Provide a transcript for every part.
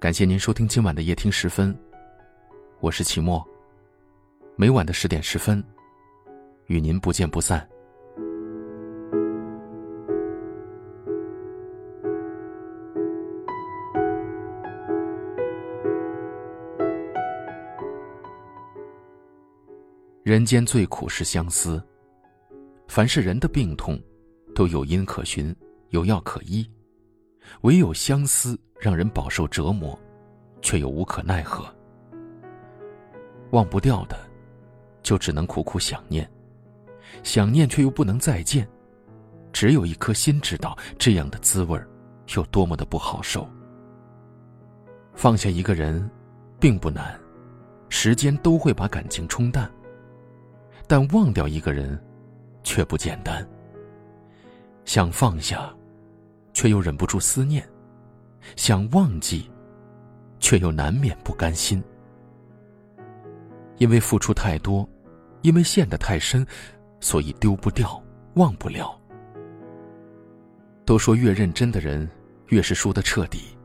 感谢您收听今晚的夜听十分，我是齐墨。每晚的十点十分，与您不见不散。人间最苦是相思。凡是人的病痛，都有因可循，有药可医，唯有相思让人饱受折磨，却又无可奈何。忘不掉的，就只能苦苦想念；想念却又不能再见，只有一颗心知道这样的滋味有多么的不好受。放下一个人，并不难，时间都会把感情冲淡。但忘掉一个人，却不简单。想放下，却又忍不住思念；想忘记，却又难免不甘心。因为付出太多，因为陷得太深，所以丢不掉，忘不了。都说越认真的人，越是输得彻底，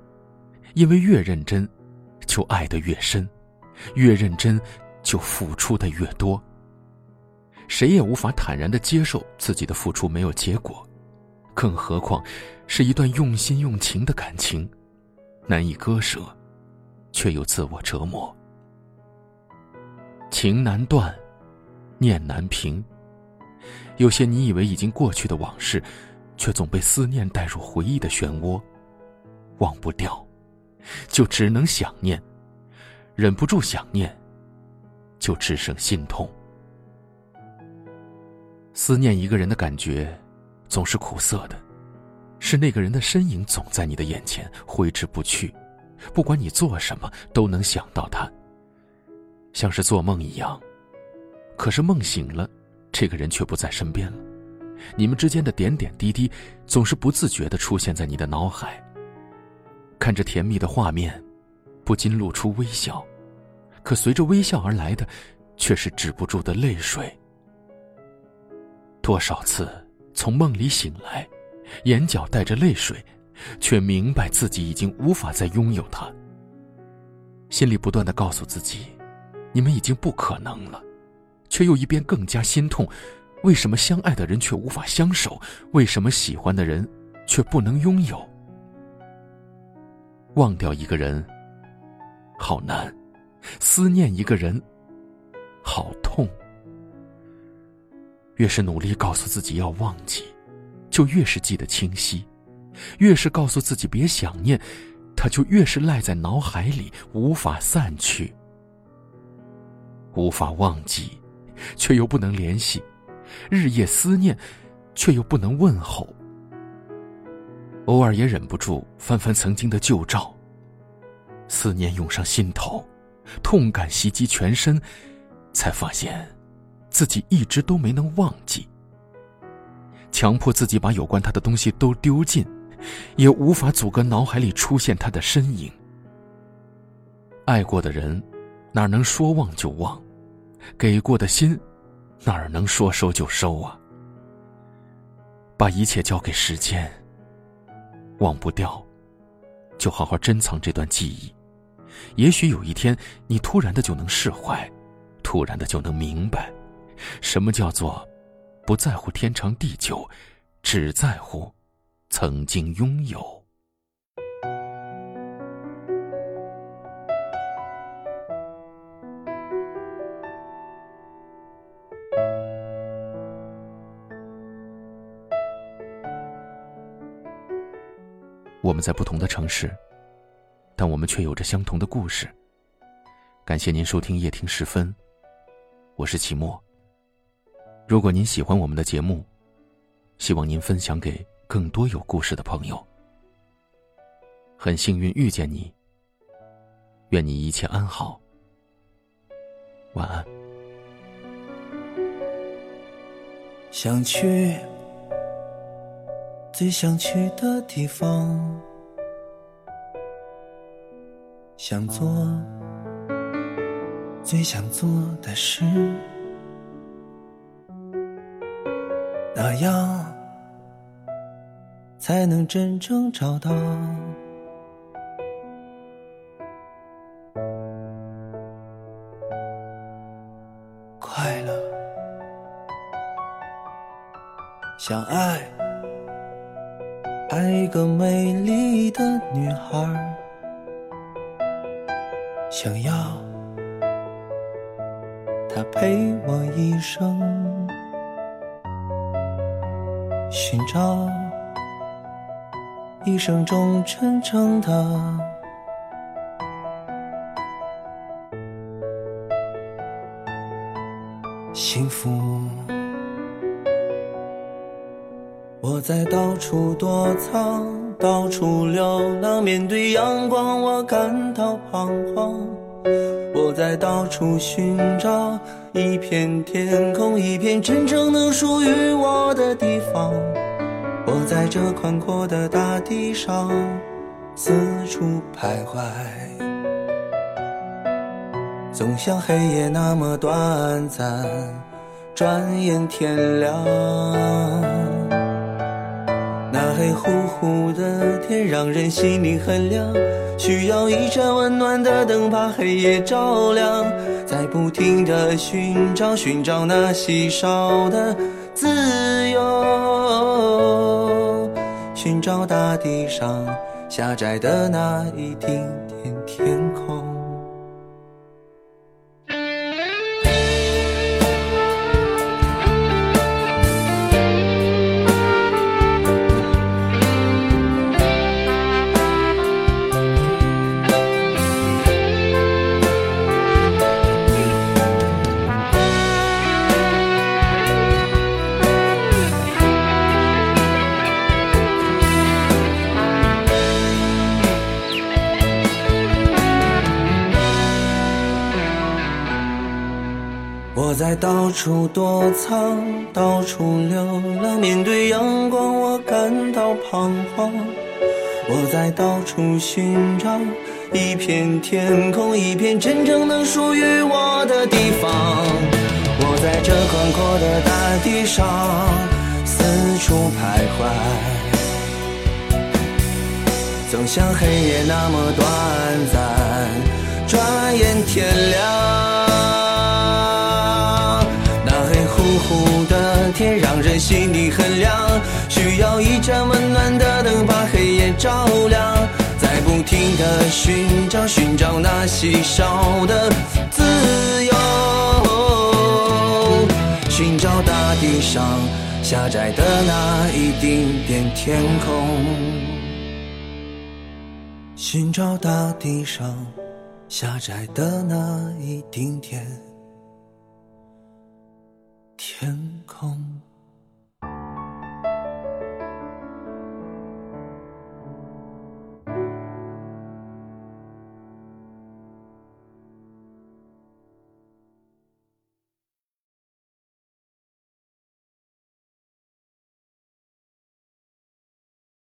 因为越认真，就爱得越深；越认真，就付出的越多。谁也无法坦然的接受自己的付出没有结果，更何况是一段用心用情的感情，难以割舍，却又自我折磨。情难断，念难平。有些你以为已经过去的往事，却总被思念带入回忆的漩涡，忘不掉，就只能想念，忍不住想念，就只剩心痛。思念一个人的感觉，总是苦涩的，是那个人的身影总在你的眼前挥之不去，不管你做什么都能想到他，像是做梦一样。可是梦醒了，这个人却不在身边了，你们之间的点点滴滴总是不自觉的出现在你的脑海。看着甜蜜的画面，不禁露出微笑，可随着微笑而来的，却是止不住的泪水。多少次从梦里醒来，眼角带着泪水，却明白自己已经无法再拥有他。心里不断的告诉自己，你们已经不可能了，却又一边更加心痛。为什么相爱的人却无法相守？为什么喜欢的人却不能拥有？忘掉一个人，好难；思念一个人，好痛。越是努力告诉自己要忘记，就越是记得清晰；越是告诉自己别想念，他就越是赖在脑海里无法散去。无法忘记，却又不能联系；日夜思念，却又不能问候。偶尔也忍不住翻翻曾经的旧照，思念涌上心头，痛感袭击全身，才发现。自己一直都没能忘记，强迫自己把有关他的东西都丢尽，也无法阻隔脑海里出现他的身影。爱过的人，哪能说忘就忘？给过的心，哪能说收就收啊？把一切交给时间，忘不掉，就好好珍藏这段记忆。也许有一天，你突然的就能释怀，突然的就能明白。什么叫做不在乎天长地久，只在乎曾经拥有？我们在不同的城市，但我们却有着相同的故事。感谢您收听夜听时分，我是齐墨。如果您喜欢我们的节目，希望您分享给更多有故事的朋友。很幸运遇见你，愿你一切安好，晚安。想去最想去的地方，想做最想做的事。那样才能真正找到快乐。想爱爱一个美丽的女孩儿想要她陪我一生。寻找一生中真正的。幸福，我在到处躲藏，到处流浪，面对阳光我感到彷徨。我在到处寻找一片天空，一片真正能属于我的地方。我在这宽阔的大地上四处徘徊。总像黑夜那么短暂，转眼天亮。那黑乎乎的天让人心里很凉，需要一盏温暖的灯把黑夜照亮。在不停的寻找，寻找那稀少的自由，寻找大地上狭窄的那一丁点天处躲藏，到处流浪，面对阳光我感到彷徨。我在到处寻找一片天空，一片真正能属于我的地方。我在这宽阔的大地上四处徘徊，总像黑夜那么短暂，转眼天亮。心里很凉，需要一盏温暖的灯把黑夜照亮。在不停的寻找，寻找那稀少的自由，寻找大地上狭窄的那一丁点天空，寻找大地上狭窄的那一丁点。天空。